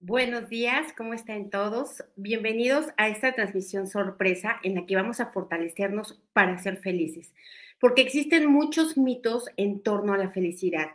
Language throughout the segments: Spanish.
Buenos días, ¿cómo están todos? Bienvenidos a esta transmisión sorpresa en la que vamos a fortalecernos para ser felices, porque existen muchos mitos en torno a la felicidad.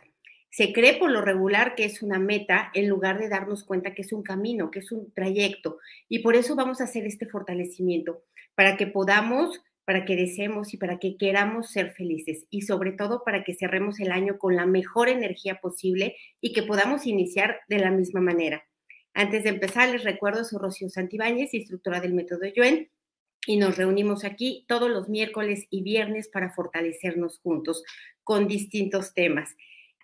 Se cree por lo regular que es una meta en lugar de darnos cuenta que es un camino, que es un trayecto, y por eso vamos a hacer este fortalecimiento, para que podamos, para que deseemos y para que queramos ser felices, y sobre todo para que cerremos el año con la mejor energía posible y que podamos iniciar de la misma manera. Antes de empezar, les recuerdo, soy Rocío Santibáñez, instructora del método Yuen, y nos reunimos aquí todos los miércoles y viernes para fortalecernos juntos con distintos temas.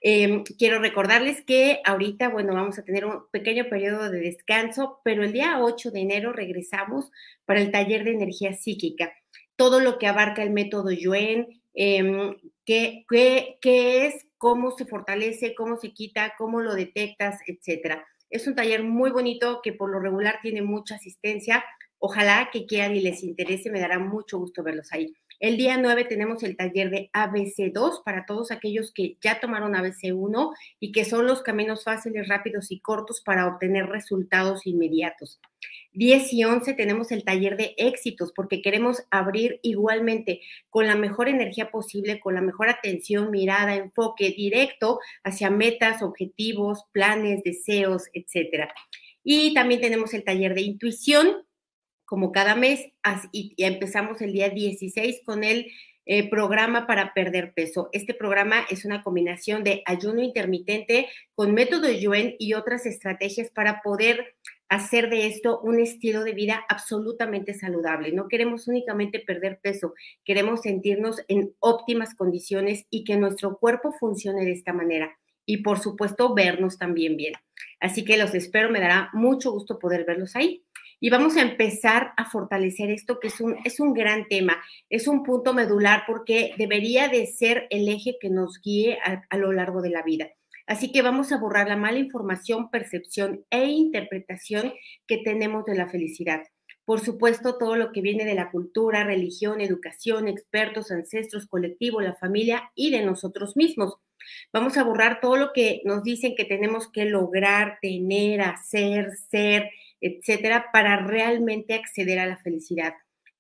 Em, quiero recordarles que ahorita, bueno, vamos a tener un pequeño periodo de descanso, pero el día 8 de enero regresamos para el taller de energía psíquica. Todo lo que abarca el método Yuen, em, qué, qué es, cómo se fortalece, cómo se quita, cómo lo detectas, etcétera. Es un taller muy bonito que por lo regular tiene mucha asistencia. Ojalá que quieran y les interese, me dará mucho gusto verlos ahí. El día 9 tenemos el taller de ABC2 para todos aquellos que ya tomaron ABC1 y que son los caminos fáciles, rápidos y cortos para obtener resultados inmediatos. 10 y 11 tenemos el taller de éxitos porque queremos abrir igualmente con la mejor energía posible, con la mejor atención, mirada, enfoque directo hacia metas, objetivos, planes, deseos, etcétera. Y también tenemos el taller de intuición como cada mes, y empezamos el día 16 con el eh, programa para perder peso. Este programa es una combinación de ayuno intermitente con método Yuen y otras estrategias para poder hacer de esto un estilo de vida absolutamente saludable. No queremos únicamente perder peso, queremos sentirnos en óptimas condiciones y que nuestro cuerpo funcione de esta manera. Y por supuesto, vernos también bien. Así que los espero, me dará mucho gusto poder verlos ahí y vamos a empezar a fortalecer esto que es un, es un gran tema, es un punto medular porque debería de ser el eje que nos guíe a, a lo largo de la vida. Así que vamos a borrar la mala información, percepción e interpretación que tenemos de la felicidad. Por supuesto, todo lo que viene de la cultura, religión, educación, expertos, ancestros, colectivo, la familia y de nosotros mismos. Vamos a borrar todo lo que nos dicen que tenemos que lograr, tener, hacer, ser, etcétera, para realmente acceder a la felicidad.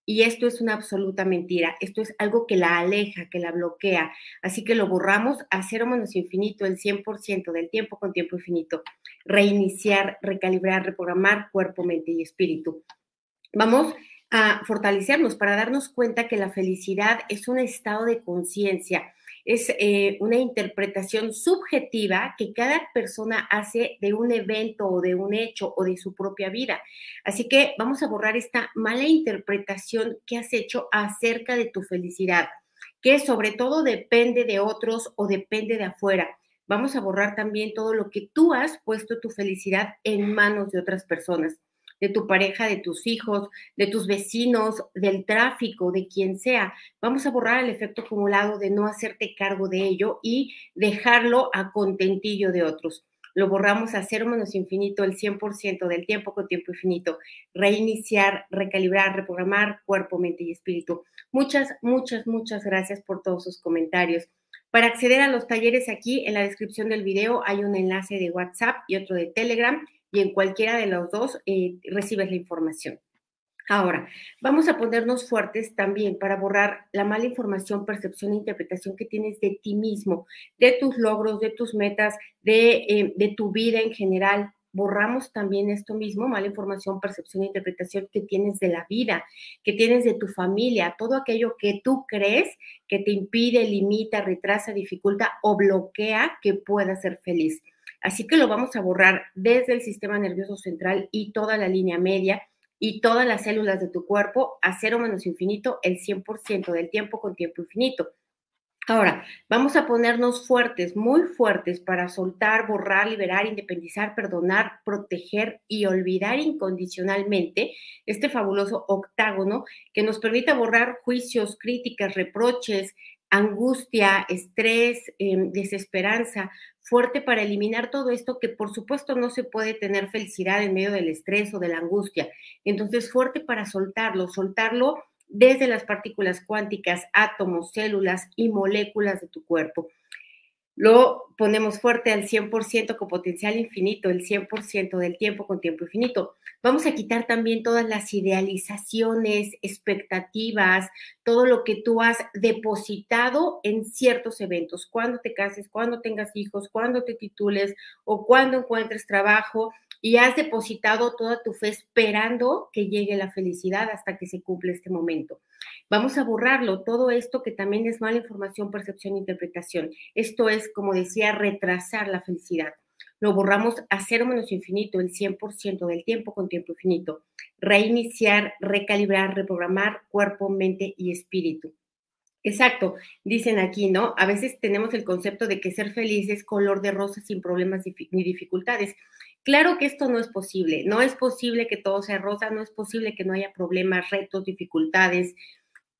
Y esto es una absoluta mentira. Esto es algo que la aleja, que la bloquea. Así que lo borramos a cero menos infinito, el 100% del tiempo con tiempo infinito. Reiniciar, recalibrar, reprogramar cuerpo, mente y espíritu. Vamos a fortalecernos para darnos cuenta que la felicidad es un estado de conciencia es eh, una interpretación subjetiva que cada persona hace de un evento o de un hecho o de su propia vida. Así que vamos a borrar esta mala interpretación que has hecho acerca de tu felicidad, que sobre todo depende de otros o depende de afuera. Vamos a borrar también todo lo que tú has puesto tu felicidad en manos de otras personas de tu pareja, de tus hijos, de tus vecinos, del tráfico, de quien sea. Vamos a borrar el efecto acumulado de no hacerte cargo de ello y dejarlo a contentillo de otros. Lo borramos a cero menos infinito el 100% del tiempo con tiempo infinito. Reiniciar, recalibrar, reprogramar cuerpo, mente y espíritu. Muchas, muchas, muchas gracias por todos sus comentarios. Para acceder a los talleres aquí en la descripción del video hay un enlace de WhatsApp y otro de Telegram y en cualquiera de los dos eh, recibes la información. Ahora, vamos a ponernos fuertes también para borrar la mala información, percepción e interpretación que tienes de ti mismo, de tus logros, de tus metas, de, eh, de tu vida en general. Borramos también esto mismo, mala información, percepción e interpretación que tienes de la vida, que tienes de tu familia, todo aquello que tú crees que te impide, limita, retrasa, dificulta o bloquea que puedas ser feliz. Así que lo vamos a borrar desde el sistema nervioso central y toda la línea media y todas las células de tu cuerpo a cero menos infinito el 100% del tiempo con tiempo infinito. Ahora, vamos a ponernos fuertes, muy fuertes para soltar, borrar, liberar, independizar, perdonar, proteger y olvidar incondicionalmente este fabuloso octágono que nos permite borrar juicios, críticas, reproches, angustia, estrés, em, desesperanza, fuerte para eliminar todo esto que por supuesto no se puede tener felicidad en medio del estrés o de la angustia. Entonces, fuerte para soltarlo, soltarlo desde las partículas cuánticas, átomos, células y moléculas de tu cuerpo. Lo ponemos fuerte al 100% con potencial infinito, el 100% del tiempo con tiempo infinito. Vamos a quitar también todas las idealizaciones, expectativas, todo lo que tú has depositado en ciertos eventos, cuando te cases, cuando tengas hijos, cuando te titules o cuando encuentres trabajo y has depositado toda tu fe esperando que llegue la felicidad hasta que se cumple este momento. Vamos a borrarlo, todo esto que también es mala información, percepción, interpretación. Esto es, como decía, retrasar la felicidad. Lo borramos a cero menos infinito, el 100% del tiempo con tiempo infinito. Reiniciar, recalibrar, reprogramar cuerpo, mente y espíritu. Exacto, dicen aquí, ¿no? A veces tenemos el concepto de que ser feliz es color de rosa sin problemas ni dificultades. Claro que esto no es posible, no es posible que todo sea rosa, no es posible que no haya problemas, retos, dificultades,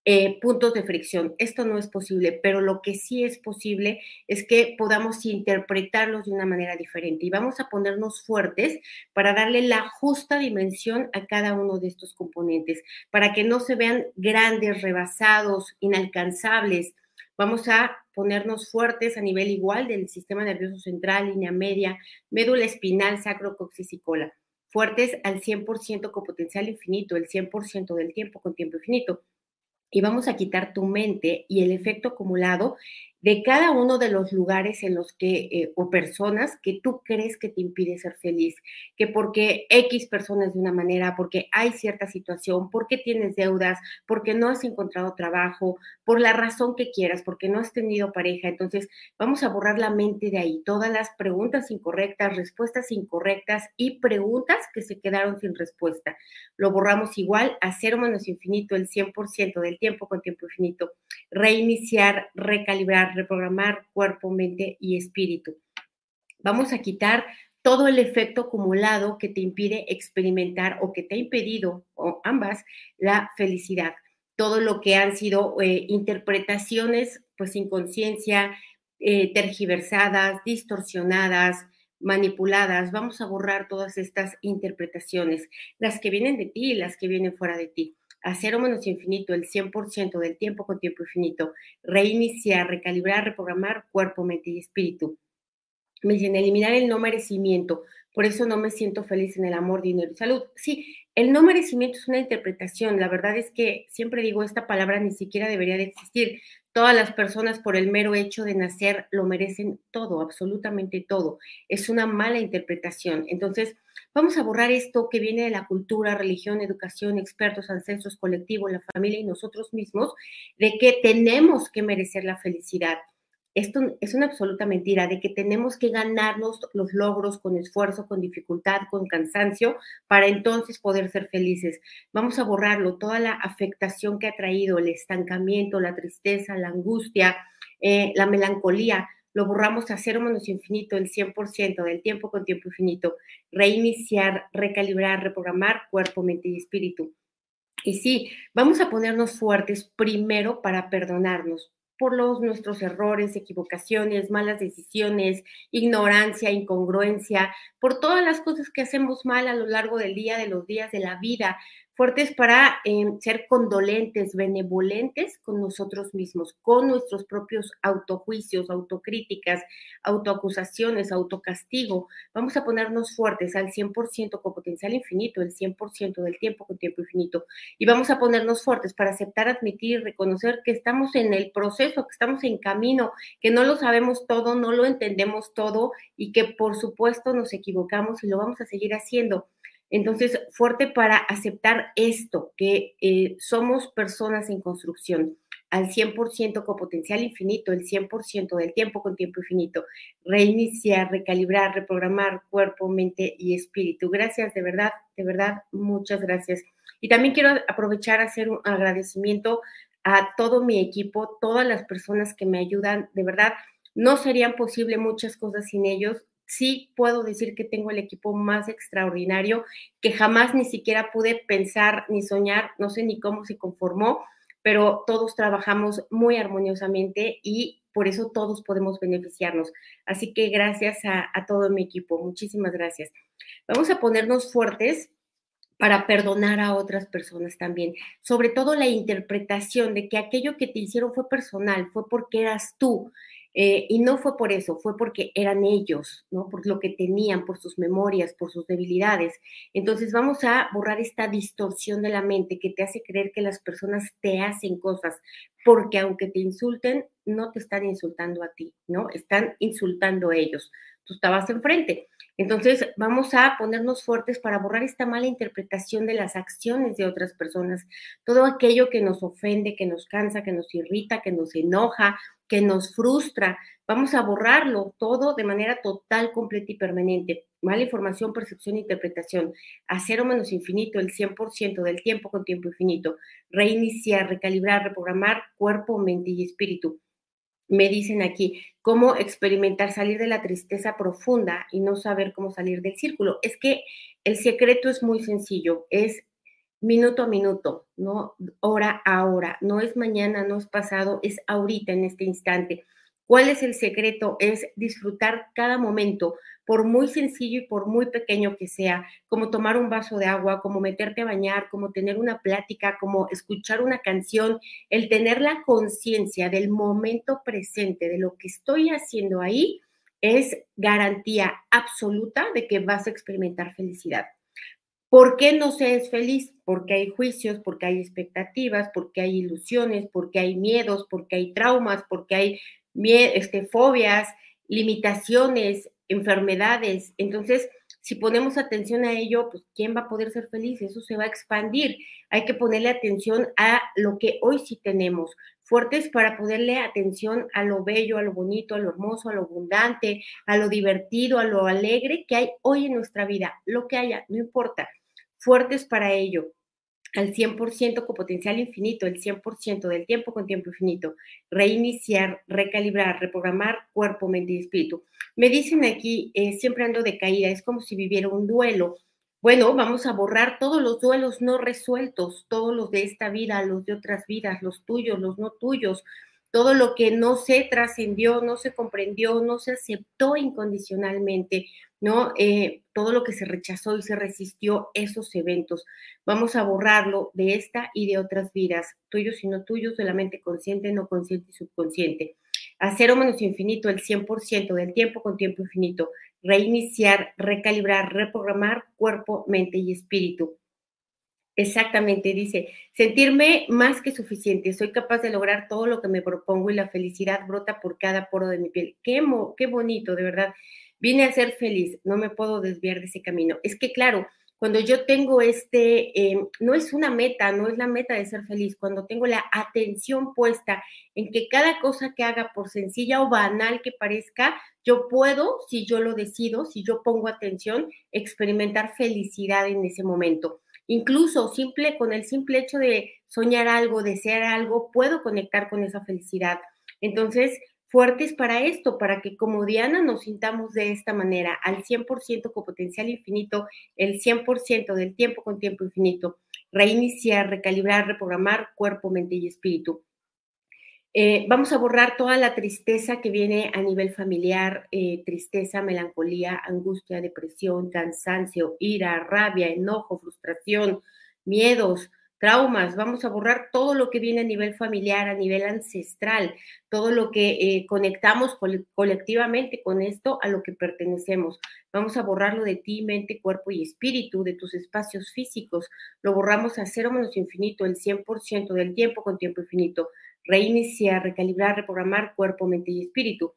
eh, puntos de fricción. Esto no es posible, pero lo que sí es posible es que podamos interpretarlos de una manera diferente y vamos a ponernos fuertes para darle la justa dimensión a cada uno de estos componentes, para que no se vean grandes, rebasados, inalcanzables. Vamos a ponernos fuertes a nivel igual del sistema nervioso central, línea media, médula espinal, sacro, coxis y cola. Fuertes al 100% con potencial infinito, el 100% del tiempo con tiempo infinito. Y vamos a quitar tu mente y el efecto acumulado de cada uno de los lugares en los que, eh, o personas que tú crees que te impide ser feliz, que porque X personas de una manera, porque hay cierta situación, porque tienes deudas, porque no has encontrado trabajo, por la razón que quieras, porque no has tenido pareja. Entonces, vamos a borrar la mente de ahí, todas las preguntas incorrectas, respuestas incorrectas y preguntas que se quedaron sin respuesta. Lo borramos igual a cero menos infinito, el 100% del tiempo con tiempo infinito. Reiniciar, recalibrar reprogramar cuerpo, mente y espíritu. Vamos a quitar todo el efecto acumulado que te impide experimentar o que te ha impedido, o ambas, la felicidad. Todo lo que han sido eh, interpretaciones, pues sin conciencia, eh, tergiversadas, distorsionadas, manipuladas. Vamos a borrar todas estas interpretaciones, las que vienen de ti y las que vienen fuera de ti a cero menos infinito, el 100% del tiempo con tiempo infinito, reiniciar, recalibrar, reprogramar cuerpo, mente y espíritu. Me dicen, eliminar el no merecimiento, por eso no me siento feliz en el amor, dinero y salud. Sí, el no merecimiento es una interpretación, la verdad es que siempre digo, esta palabra ni siquiera debería de existir. Todas las personas por el mero hecho de nacer lo merecen todo, absolutamente todo. Es una mala interpretación. Entonces, Vamos a borrar esto que viene de la cultura, religión, educación, expertos, ancestros, colectivo, la familia y nosotros mismos, de que tenemos que merecer la felicidad. Esto es una absoluta mentira, de que tenemos que ganarnos los logros con esfuerzo, con dificultad, con cansancio, para entonces poder ser felices. Vamos a borrarlo, toda la afectación que ha traído, el estancamiento, la tristeza, la angustia, eh, la melancolía lo borramos a cero menos infinito, el 100% del tiempo con tiempo infinito, reiniciar, recalibrar, reprogramar cuerpo, mente y espíritu. Y sí, vamos a ponernos fuertes primero para perdonarnos por los nuestros errores, equivocaciones, malas decisiones, ignorancia, incongruencia, por todas las cosas que hacemos mal a lo largo del día, de los días de la vida, fuertes para em, ser condolentes, benevolentes con nosotros mismos, con nuestros propios autojuicios, autocríticas, autoacusaciones, autocastigo. Vamos a ponernos fuertes al 100% con potencial infinito, el 100% del tiempo con tiempo infinito. Y vamos a ponernos fuertes para aceptar, admitir, reconocer que estamos en el proceso, que estamos en camino, que no lo sabemos todo, no lo entendemos todo y que por supuesto nos equivocamos y lo vamos a seguir haciendo entonces, fuerte para aceptar esto, que eh, somos personas en construcción al 100% con potencial infinito, el 100% del tiempo con tiempo infinito, reiniciar, recalibrar, reprogramar cuerpo, mente y espíritu. Gracias, de verdad, de verdad, muchas gracias. Y también quiero aprovechar a hacer un agradecimiento a todo mi equipo, todas las personas que me ayudan, de verdad, no serían posible muchas cosas sin ellos sí puedo decir que tengo el equipo más extraordinario que jamás ni siquiera pude pensar ni soñar, no sé ni cómo se conformó, pero todos trabajamos muy armoniosamente y por eso todos podemos beneficiarnos. Así que gracias a, todo mi equipo, muchísimas gracias. Vamos a ponernos fuertes para perdonar a otras personas también. Sobre todo la interpretación de que aquello que te hicieron fue personal, fue porque eras tú Eh, y no fue por eso, fue porque eran ellos, ¿no? Por lo que tenían, por sus memorias, por sus debilidades. Entonces vamos a borrar esta distorsión de la mente que te hace creer que las personas te hacen cosas, porque aunque te insulten, no te están insultando a ti, ¿no? Están insultando a ellos. Tú estabas enfrente. Entonces, vamos a ponernos fuertes para borrar esta mala interpretación de las acciones de otras personas, todo aquello que nos ofende, que nos cansa, que nos irrita, que nos enoja, que nos frustra. Vamos a borrarlo todo de manera total, completa y permanente. Mala información, percepción interpretación. A cero menos infinito, el 100% del tiempo con tiempo infinito. Reiniciar, recalibrar, reprogramar cuerpo, mente y espíritu me dicen aquí, cómo experimentar salir de la tristeza profunda y no saber cómo salir del círculo. Es que el secreto es muy sencillo, es minuto a minuto, no hora a hora, no es mañana, no es pasado, es ahorita en este instante. ¿Cuál es el secreto? Es disfrutar cada momento, por muy sencillo y por muy pequeño que sea, como tomar un vaso de agua, como meterte a bañar, como tener una plática, como escuchar una canción, el tener la conciencia del momento presente, de lo que estoy haciendo ahí, es garantía absoluta de que vas a experimentar felicidad. ¿Por qué no se es feliz? Porque hay juicios, porque hay expectativas, porque hay ilusiones, porque hay miedos, porque hay traumas, porque hay este, fobias, limitaciones, enfermedades. Entonces, si ponemos atención a ello, pues ¿quién va a poder ser feliz? Eso se va a expandir. Hay que ponerle atención a lo que hoy sí tenemos, fuertes para ponerle atención a lo bello, a lo bonito, a lo hermoso, a lo abundante, a lo divertido, a lo alegre que hay hoy en nuestra vida, lo que haya, no importa, fuertes para ello al 100% con potencial infinito, el 100% del tiempo con tiempo infinito, reiniciar, recalibrar, reprogramar cuerpo, mente y espíritu. Me dicen aquí, eh, siempre ando de caída, es como si viviera un duelo. Bueno, vamos a borrar todos los duelos no resueltos, todos los de esta vida, los de otras vidas, los tuyos, los no tuyos, todo lo que no se trascendió, no se comprendió, no se aceptó incondicionalmente, ¿no? Eh, todo lo que se rechazó y se resistió, esos eventos. Vamos a borrarlo de esta y de otras vidas, tuyos y no tuyos, de la mente consciente, no consciente y subconsciente. A cero menos infinito, el 100% del tiempo con tiempo infinito. Reiniciar, recalibrar, reprogramar cuerpo, mente y espíritu. Exactamente, dice, sentirme más que suficiente, soy capaz de lograr todo lo que me propongo y la felicidad brota por cada poro de mi piel. Qué, qué bonito, de verdad. Vine a ser feliz, no me puedo desviar de ese camino. Es que, claro, cuando yo tengo este, eh, no es una meta, no es la meta de ser feliz, cuando tengo la atención puesta en que cada cosa que haga, por sencilla o banal que parezca, yo puedo, si yo lo decido, si yo pongo atención, experimentar felicidad en ese momento. Incluso simple, con el simple hecho de soñar algo, desear algo, puedo conectar con esa felicidad. Entonces, fuertes para esto, para que como Diana nos sintamos de esta manera, al 100% con potencial infinito, el 100% del tiempo con tiempo infinito, reiniciar, recalibrar, reprogramar cuerpo, mente y espíritu. Eh, vamos a borrar toda la tristeza que viene a nivel familiar, eh, tristeza, melancolía, angustia, depresión, cansancio, ira, rabia, enojo, frustración, miedos, traumas. Vamos a borrar todo lo que viene a nivel familiar, a nivel ancestral, todo lo que eh, conectamos colectivamente con esto a lo que pertenecemos. Vamos a borrarlo de ti, mente, cuerpo y espíritu, de tus espacios físicos. Lo borramos a cero menos infinito, el 100% del tiempo con tiempo infinito reiniciar, recalibrar, reprogramar cuerpo, mente y espíritu.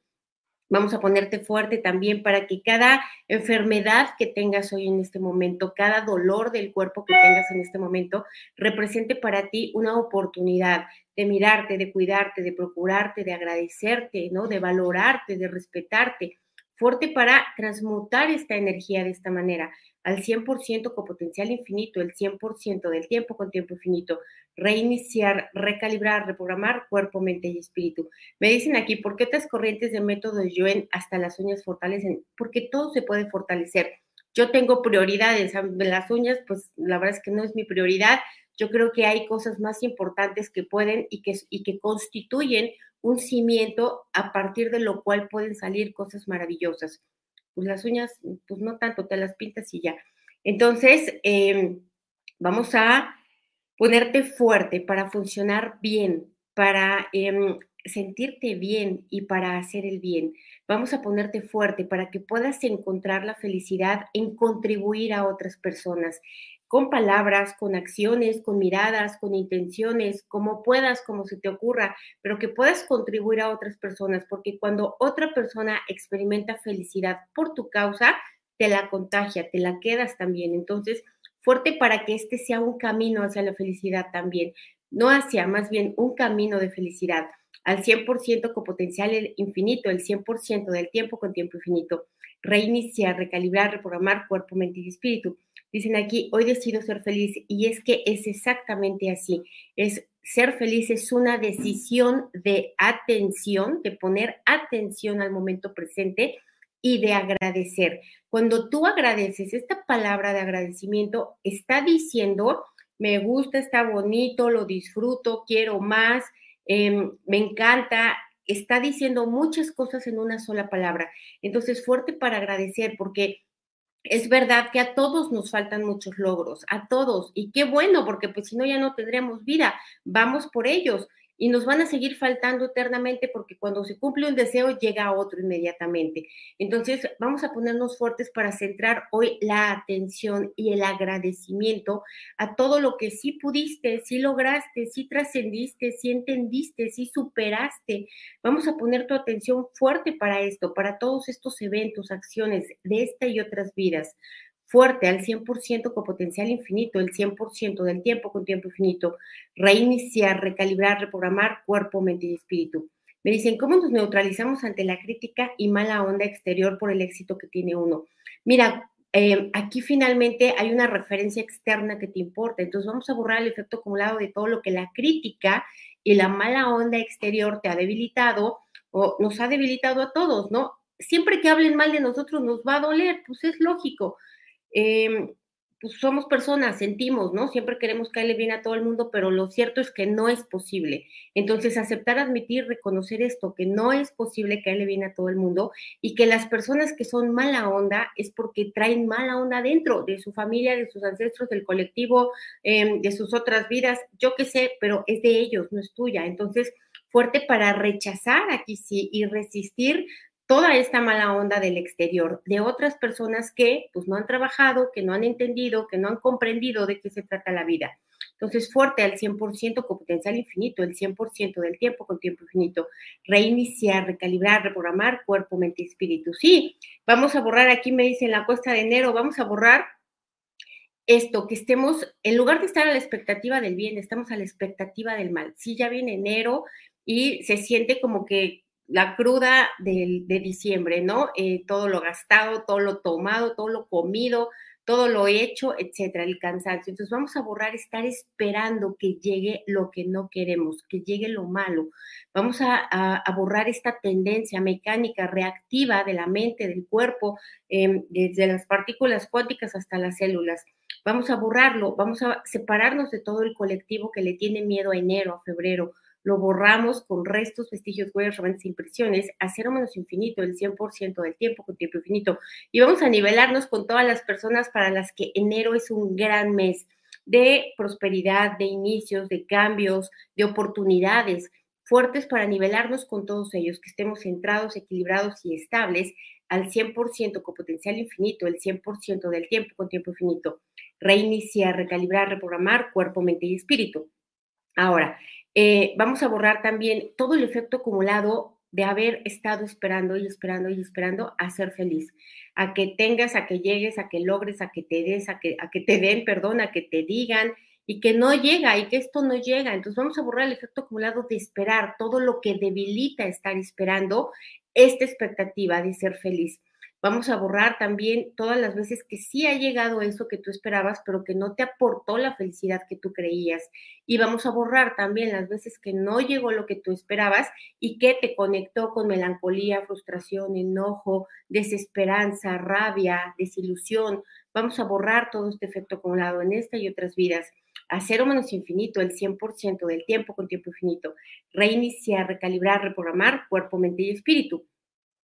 Vamos a ponerte fuerte también para que cada enfermedad que tengas hoy en este momento, cada dolor del cuerpo que tengas en este momento, represente para ti una oportunidad de mirarte, de cuidarte, de procurarte, de agradecerte, ¿no? De valorarte, de respetarte. Fuerte para transmutar esta energía de esta manera al 100% con potencial infinito, el 100% del tiempo con tiempo infinito, reiniciar, recalibrar, reprogramar cuerpo, mente y espíritu. Me dicen aquí, ¿por qué estas corrientes de método Yuen hasta las uñas fortalecen? Porque todo se puede fortalecer. Yo tengo prioridades, las uñas, pues la verdad es que no es mi prioridad. Yo creo que hay cosas más importantes que pueden y que, y que constituyen un cimiento a partir de lo cual pueden salir cosas maravillosas pues las uñas, pues no tanto, te las pintas y ya. Entonces, em, vamos a ponerte fuerte para funcionar bien, para em, sentirte bien y para hacer el bien. Vamos a ponerte fuerte para que puedas encontrar la felicidad en contribuir a otras personas, con palabras, con acciones, con miradas, con intenciones, como puedas, como se te ocurra, pero que puedas contribuir a otras personas, porque cuando otra persona experimenta felicidad por tu causa, te la contagia, te la quedas también. Entonces, fuerte para que este sea un camino hacia la felicidad también, no hacia, más bien un camino de felicidad al 100% con potencial infinito, el 100% del tiempo con tiempo infinito. Reiniciar, recalibrar, reprogramar cuerpo, mente y espíritu. Dicen aquí, hoy decido ser feliz y es que es exactamente así. Es ser feliz es una decisión de atención, de poner atención al momento presente y de agradecer. Cuando tú agradeces, esta palabra de agradecimiento está diciendo, me gusta, está bonito, lo disfruto, quiero más, Em, me encanta, está diciendo muchas cosas en una sola palabra. Entonces, fuerte para agradecer, porque es verdad que a todos nos faltan muchos logros, a todos, y qué bueno, porque pues si no ya no tendríamos vida, vamos por ellos y nos van a seguir faltando eternamente porque cuando se cumple un deseo llega otro inmediatamente. Entonces, vamos a ponernos fuertes para centrar hoy la atención y el agradecimiento a todo lo que sí pudiste, sí lograste, sí trascendiste, sí entendiste, sí superaste. Vamos a poner tu atención fuerte para esto, para todos estos eventos, acciones de esta y otras vidas fuerte al 100% con potencial infinito, el 100% del tiempo con tiempo infinito, reiniciar, recalibrar, reprogramar cuerpo, mente y espíritu. Me dicen, ¿cómo nos neutralizamos ante la crítica y mala onda exterior por el éxito que tiene uno? Mira, eh, aquí finalmente hay una referencia externa que te importa, entonces vamos a borrar el efecto acumulado de todo lo que la crítica y la mala onda exterior te ha debilitado o nos ha debilitado a todos, ¿no? Siempre que hablen mal de nosotros nos va a doler, pues es lógico, Em, pues somos personas, sentimos, ¿no? Siempre queremos caerle bien a todo el mundo, pero lo cierto es que no es posible. Entonces, aceptar, admitir, reconocer esto, que no es posible caerle bien a todo el mundo y que las personas que son mala onda es porque traen mala onda dentro de su familia, de sus ancestros, del colectivo, em, de sus otras vidas, yo qué sé, pero es de ellos, no es tuya. Entonces, fuerte para rechazar aquí sí y resistir toda esta mala onda del exterior, de otras personas que pues no han trabajado, que no han entendido, que no han comprendido de qué se trata la vida. Entonces, fuerte al 100% con potencial infinito, el 100% del tiempo con tiempo infinito. Reiniciar, recalibrar, reprogramar cuerpo, mente y espíritu. Sí, vamos a borrar, aquí me dicen la cuesta de enero, vamos a borrar esto, que estemos, en lugar de estar a la expectativa del bien, estamos a la expectativa del mal. Sí, ya viene enero y se siente como que la cruda de, diciembre, ¿no? Eh, todo lo gastado, todo lo tomado, todo lo comido, todo lo hecho, etcétera, el cansancio. Entonces vamos a borrar estar esperando que llegue lo que no queremos, que llegue lo malo. Vamos a, borrar esta tendencia mecánica reactiva de la mente, del cuerpo, em, desde las partículas cuánticas hasta las células. Vamos a borrarlo, vamos a separarnos de todo el colectivo que le tiene miedo a enero, a febrero, lo borramos con restos, vestigios, huellas, remanentes, impresiones, a cero menos infinito, el 100% del tiempo con tiempo infinito. Y vamos a nivelarnos con todas las personas para las que enero es un gran mes de prosperidad, de inicios, de cambios, de oportunidades fuertes para nivelarnos con todos ellos, que estemos centrados, equilibrados y estables al 100% con potencial infinito, el 100% del tiempo con tiempo infinito. Reiniciar, recalibrar, reprogramar cuerpo, mente y espíritu. Ahora, eh, vamos a borrar también todo el efecto acumulado de haber estado esperando y esperando y esperando a ser feliz, a que tengas, a que llegues, a que logres, a que te des, a que, a que te den, perdón, a que te digan y que no llega y que esto no llega. Entonces vamos a borrar el efecto acumulado de esperar, todo lo que debilita estar esperando esta expectativa de ser feliz. Vamos a borrar también todas las veces que sí ha llegado eso que tú esperabas, pero que no te aportó la felicidad que tú creías. Y vamos a borrar también las veces que no llegó lo que tú esperabas y que te conectó con melancolía, frustración, enojo, desesperanza, rabia, desilusión. Vamos a borrar todo este efecto acumulado en esta y otras vidas a cero menos infinito, el 100% del tiempo con tiempo infinito, reiniciar, recalibrar, reprogramar cuerpo, mente y espíritu.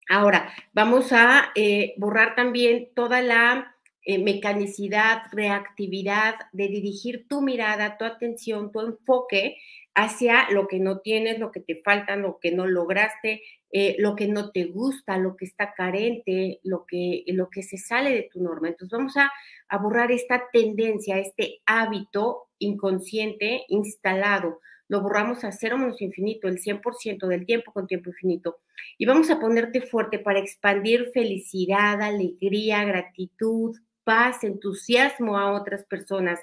Ahora, vamos a eh, borrar también toda la eh, mecanicidad, reactividad, de dirigir tu mirada, tu atención, tu enfoque hacia lo que no tienes, lo que te falta, lo que no lograste, eh, lo que no te gusta, lo que está carente, lo que, lo que se sale de tu norma. Entonces vamos a, a borrar esta tendencia, este hábito inconsciente instalado. Lo borramos a cero menos infinito, el 100% del tiempo con tiempo infinito. Y vamos a ponerte fuerte para expandir felicidad, alegría, gratitud, paz, entusiasmo a otras personas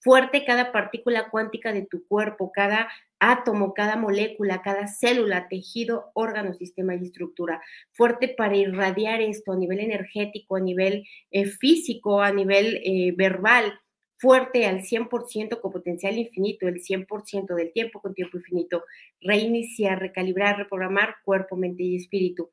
fuerte cada partícula cuántica de tu cuerpo, cada átomo, cada molécula, cada célula, tejido, órgano, sistema y estructura. Fuerte para irradiar esto a nivel energético, a nivel eh, físico, a nivel eh, verbal. Fuerte al 100% con potencial infinito, el 100% del tiempo con tiempo infinito. Reiniciar, recalibrar, reprogramar cuerpo, mente y espíritu.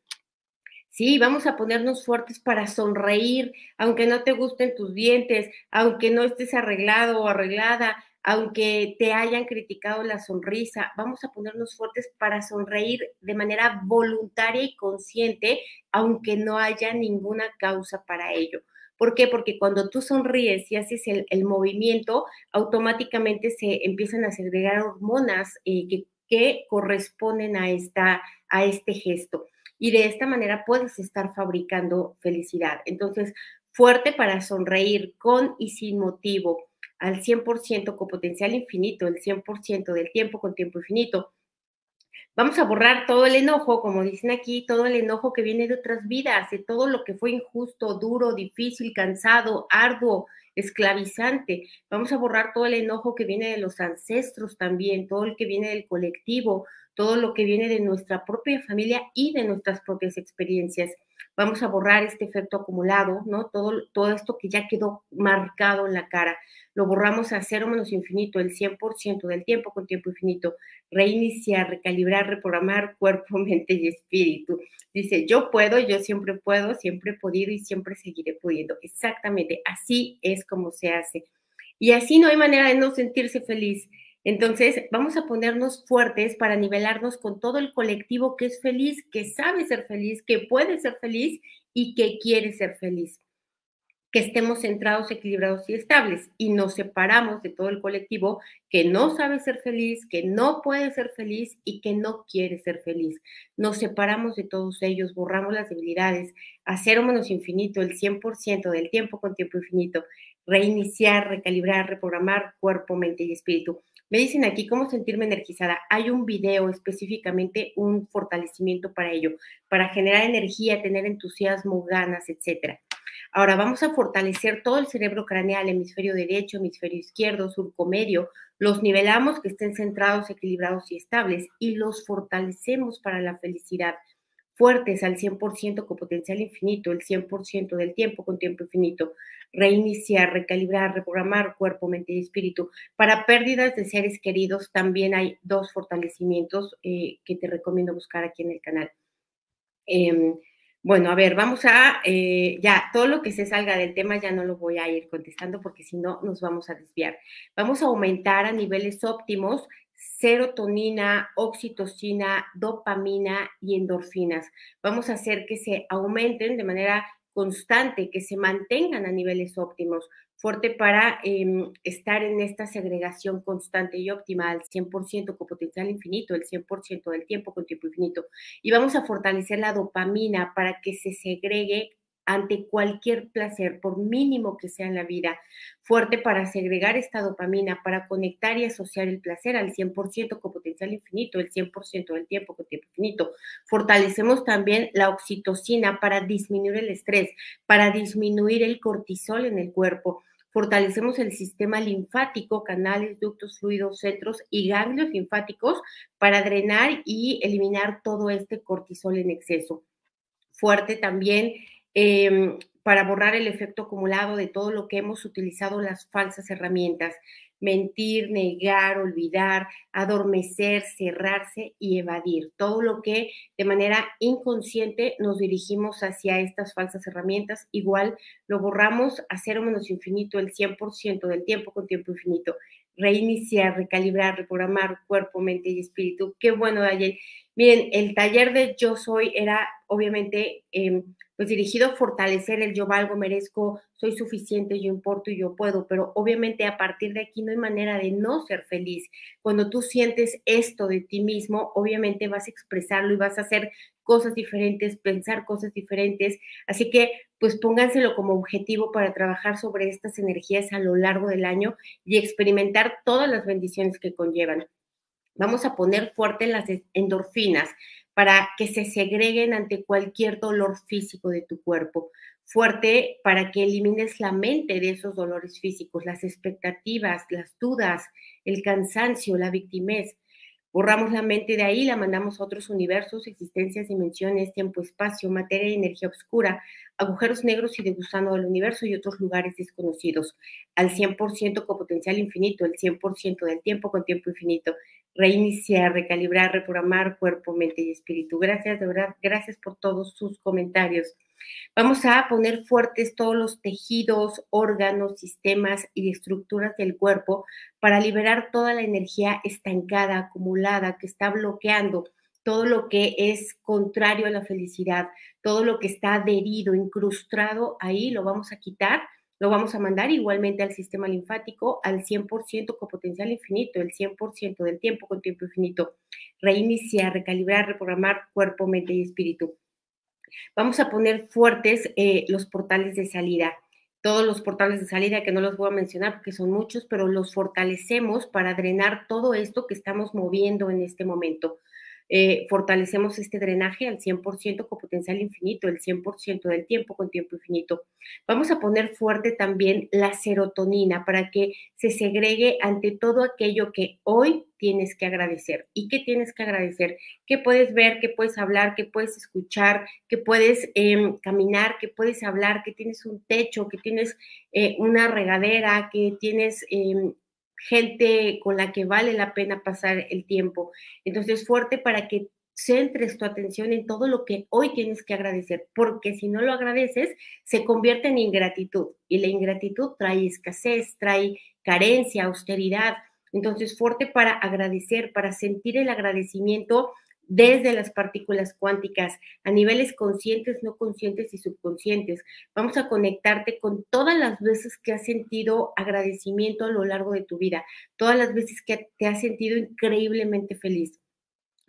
Sí, vamos a ponernos fuertes para sonreír, aunque no te gusten tus dientes, aunque no estés arreglado o arreglada, aunque te hayan criticado la sonrisa, vamos a ponernos fuertes para sonreír de manera voluntaria y consciente, aunque no haya ninguna causa para ello. ¿Por qué? Porque cuando tú sonríes y haces el, movimiento, automáticamente se empiezan a segregar hormonas eh, que, corresponden a, esta, a este gesto y de esta manera puedes estar fabricando felicidad. Entonces, fuerte para sonreír con y sin motivo, al 100% con potencial infinito, el 100% del tiempo con tiempo infinito. Vamos a borrar todo el enojo, como dicen aquí, todo el enojo que viene de otras vidas, de todo lo que fue injusto, duro, difícil, cansado, arduo, esclavizante. Vamos a borrar todo el enojo que viene de los ancestros también, todo el que viene del colectivo, todo lo que viene de nuestra propia familia y de nuestras propias experiencias. Vamos a borrar este efecto acumulado, ¿no? Todo, todo esto que ya quedó marcado en la cara. Lo borramos a cero menos infinito, el 100% del tiempo con tiempo infinito. Reiniciar, recalibrar, reprogramar cuerpo, mente y espíritu. Dice, yo puedo, yo siempre puedo, siempre he podido y siempre seguiré pudiendo. Exactamente, así es como se hace. Y así no hay manera de no sentirse feliz. Entonces, vamos a ponernos fuertes para nivelarnos con todo el colectivo que es feliz, que sabe ser feliz, que puede ser feliz y que quiere ser feliz. Que estemos centrados, equilibrados y estables y nos separamos de todo el colectivo que no sabe ser feliz, que no puede ser feliz y que no quiere ser feliz. Nos separamos de todos ellos, borramos las debilidades, hacer menos infinito, el 100% del tiempo con tiempo infinito, reiniciar, recalibrar, reprogramar cuerpo, mente y espíritu. Me dicen aquí cómo sentirme energizada. Hay un video específicamente, un fortalecimiento para ello, para generar energía, tener entusiasmo, ganas, etc. Ahora vamos a fortalecer todo el cerebro craneal, hemisferio derecho, hemisferio izquierdo, surco medio. Los nivelamos que estén centrados, equilibrados y estables y los fortalecemos para la felicidad fuertes al 100% con potencial infinito, el 100% del tiempo con tiempo infinito, reiniciar, recalibrar, reprogramar cuerpo, mente y espíritu. Para pérdidas de seres queridos también hay dos fortalecimientos eh, que te recomiendo buscar aquí en el canal. Em, bueno, a ver, vamos a, eh, ya, todo lo que se salga del tema ya no lo voy a ir contestando porque si no nos vamos a desviar. Vamos a aumentar a niveles óptimos serotonina, oxitocina, dopamina y endorfinas. Vamos a hacer que se aumenten de manera constante, que se mantengan a niveles óptimos, fuerte para em, estar en esta segregación constante y óptima al 100% con potencial infinito, el 100% del tiempo con tiempo infinito. Y vamos a fortalecer la dopamina para que se segregue ante cualquier placer, por mínimo que sea en la vida, fuerte para segregar esta dopamina, para conectar y asociar el placer al 100% con potencial infinito, el 100% del tiempo con tiempo infinito. Fortalecemos también la oxitocina para disminuir el estrés, para disminuir el cortisol en el cuerpo. Fortalecemos el sistema linfático, canales, ductos, fluidos, centros y ganglios linfáticos para drenar y eliminar todo este cortisol en exceso. Fuerte también Em, para borrar el efecto acumulado de todo lo que hemos utilizado las falsas herramientas, mentir, negar, olvidar, adormecer, cerrarse y evadir, todo lo que de manera inconsciente nos dirigimos hacia estas falsas herramientas, igual lo borramos a cero menos infinito el 100% del tiempo con tiempo infinito, reiniciar, recalibrar, reprogramar cuerpo, mente y espíritu. Qué bueno, Dayel. Miren, el taller de Yo Soy era obviamente em, pues dirigido a fortalecer el yo valgo, merezco, soy suficiente, yo importo y yo puedo, pero obviamente a partir de aquí no hay manera de no ser feliz. Cuando tú sientes esto de ti mismo, obviamente vas a expresarlo y vas a hacer cosas diferentes, pensar cosas diferentes. Así que pues pónganselo como objetivo para trabajar sobre estas energías a lo largo del año y experimentar todas las bendiciones que conllevan. Vamos a poner fuerte las endorfinas para que se segreguen ante cualquier dolor físico de tu cuerpo. Fuerte para que elimines la mente de esos dolores físicos, las expectativas, las dudas, el cansancio, la victimez. Borramos la mente de ahí, la mandamos a otros universos, existencias, dimensiones, tiempo, espacio, materia y energía oscura, agujeros negros y de gusano del universo y otros lugares desconocidos, al 100% con potencial infinito, el 100% del tiempo con tiempo infinito reiniciar, recalibrar, reprogramar cuerpo, mente y espíritu. Gracias, de verdad, gracias por todos sus comentarios. Vamos a poner fuertes todos los tejidos, órganos, sistemas y estructuras del cuerpo para liberar toda la energía estancada, acumulada, que está bloqueando todo lo que es contrario a la felicidad, todo lo que está adherido, incrustado ahí, lo vamos a quitar lo vamos a mandar igualmente al sistema linfático al 100% con potencial infinito, el 100% del tiempo con tiempo infinito. Reiniciar, recalibrar, reprogramar cuerpo, mente y espíritu. Vamos a poner fuertes eh, los portales de salida. Todos los portales de salida que no los voy a mencionar porque son muchos, pero los fortalecemos para drenar todo esto que estamos moviendo en este momento. Eh, fortalecemos este drenaje al 100% con potencial infinito, el 100% del tiempo con tiempo infinito. Vamos a poner fuerte también la serotonina para que se segregue ante todo aquello que hoy tienes que agradecer. ¿Y qué tienes que agradecer? Que puedes ver, que puedes hablar, que puedes escuchar, que puedes em, caminar, que puedes hablar, que tienes un techo, que tienes eh, una regadera, que tienes em, gente con la que vale la pena pasar el tiempo. Entonces, fuerte para que centres tu atención en todo lo que hoy tienes que agradecer, porque si no lo agradeces, se convierte en ingratitud y la ingratitud trae escasez, trae carencia, austeridad. Entonces, fuerte para agradecer, para sentir el agradecimiento desde las partículas cuánticas a niveles conscientes, no conscientes y subconscientes. Vamos a conectarte con todas las veces que has sentido agradecimiento a lo largo de tu vida, todas las veces que te has sentido increíblemente feliz.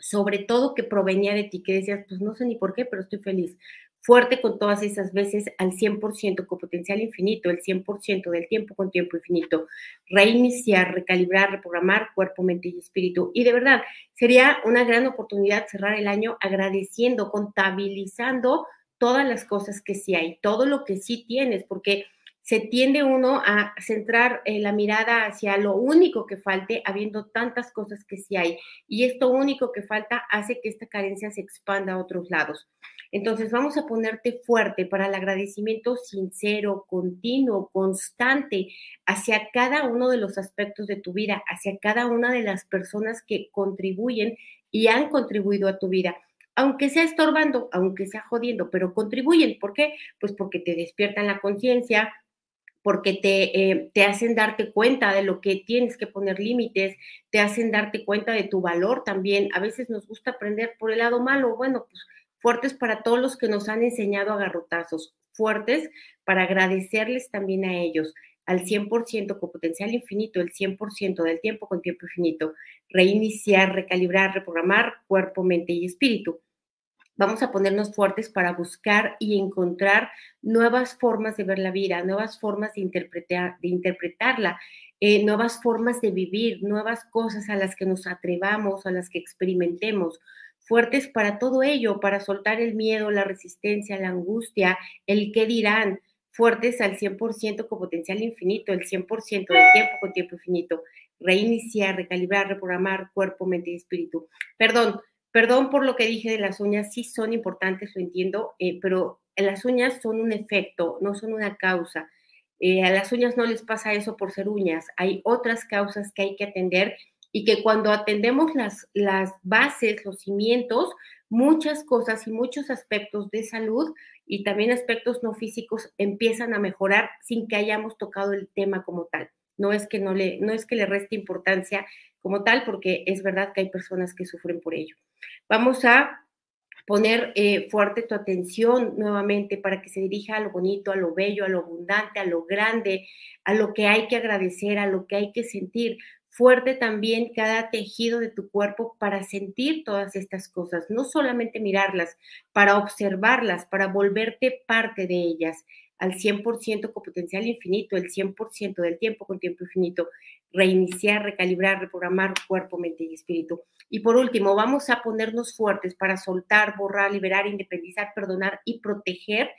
Sobre todo que provenía de ti, que decías, pues no sé ni por qué, pero estoy feliz fuerte con todas esas veces al 100% con potencial infinito, el 100% del tiempo con tiempo infinito, reiniciar, recalibrar, reprogramar cuerpo, mente y espíritu. Y de verdad, sería una gran oportunidad cerrar el año agradeciendo, contabilizando todas las cosas que sí hay, todo lo que sí tienes, porque se tiende uno a centrar eh, la mirada hacia lo único que falte, habiendo tantas cosas que sí hay. Y esto único que falta hace que esta carencia se expanda a otros lados. Entonces vamos a ponerte fuerte para el agradecimiento sincero, continuo, constante hacia cada uno de los aspectos de tu vida, hacia cada una de las personas que contribuyen y han contribuido a tu vida aunque sea estorbando, aunque sea jodiendo, pero contribuyen. ¿Por qué? Pues porque te despiertan la conciencia, porque te, eh, te, hacen darte cuenta de lo que tienes que poner límites, te hacen darte cuenta de tu valor también. A veces nos gusta aprender por el lado malo, bueno, pues fuertes para todos los que nos han enseñado a garrotazos, fuertes para agradecerles también a ellos al 100% con potencial infinito, el 100% del tiempo con tiempo infinito, reiniciar, recalibrar, reprogramar cuerpo, mente y espíritu. Vamos a ponernos fuertes para buscar y encontrar nuevas formas de ver la vida, nuevas formas de, interpretar, de interpretarla, eh, nuevas formas de vivir, nuevas cosas a las que nos atrevamos, a las que experimentemos, fuertes para todo ello, para soltar el miedo, la resistencia, la angustia, el qué dirán, fuertes al 100% con potencial infinito, el 100% del tiempo con tiempo infinito, reiniciar, recalibrar, reprogramar cuerpo, mente y espíritu. Perdón, perdón por lo que dije de las uñas, sí son importantes, lo entiendo, eh, pero las uñas son un efecto, no son una causa. Eh, a las uñas no les pasa eso por ser uñas, hay otras causas que hay que atender y que cuando atendemos las, las bases, los cimientos, muchas cosas y muchos aspectos de salud y también aspectos no físicos empiezan a mejorar sin que hayamos tocado el tema como tal. No es que no le, no es que le reste importancia como tal, porque es verdad que hay personas que sufren por ello. Vamos a poner eh, fuerte tu atención nuevamente para que se dirija a lo bonito, a lo bello, a lo abundante, a lo grande, a lo que hay que agradecer, a lo que hay que sentir. Fuerte también cada tejido de tu cuerpo para sentir todas estas cosas, no solamente mirarlas, para observarlas, para volverte parte de ellas al 100% con potencial infinito, el 100% del tiempo con tiempo infinito, reiniciar, recalibrar, reprogramar cuerpo, mente y espíritu. Y por último, vamos a ponernos fuertes para soltar, borrar, liberar, independizar, perdonar y proteger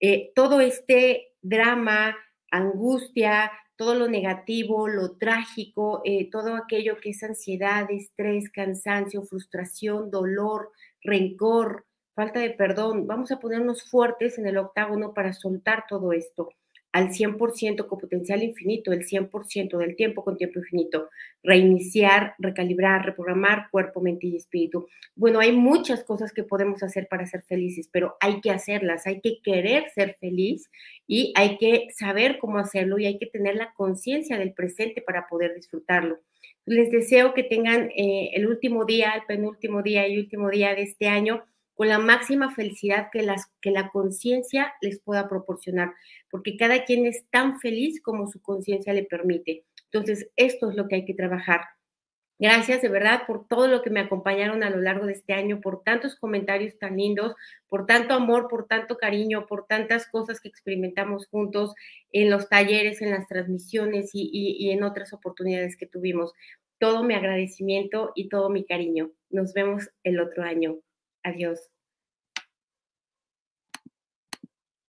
eh, todo este drama, angustia, todo lo negativo, lo trágico, eh, todo aquello que es ansiedad, estrés, cansancio, frustración, dolor, rencor, falta de perdón. Vamos a ponernos fuertes en el octágono para soltar todo esto al 100% con potencial infinito, el 100% del tiempo con tiempo infinito, reiniciar, recalibrar, reprogramar cuerpo, mente y espíritu. Bueno, hay muchas cosas que podemos hacer para ser felices, pero hay que hacerlas, hay que querer ser feliz y hay que saber cómo hacerlo y hay que tener la conciencia del presente para poder disfrutarlo. Les deseo que tengan eh, el último día, el penúltimo día y último día de este año con la máxima felicidad que, las, que la conciencia les pueda proporcionar, porque cada quien es tan feliz como su conciencia le permite. Entonces, esto es lo que hay que trabajar. Gracias de verdad por todo lo que me acompañaron a lo largo de este año, por tantos comentarios tan lindos, por tanto amor, por tanto cariño, por tantas cosas que experimentamos juntos en los talleres, en las transmisiones y, y en otras oportunidades que tuvimos. Todo mi agradecimiento y todo mi cariño. Nos vemos el otro año. Adiós.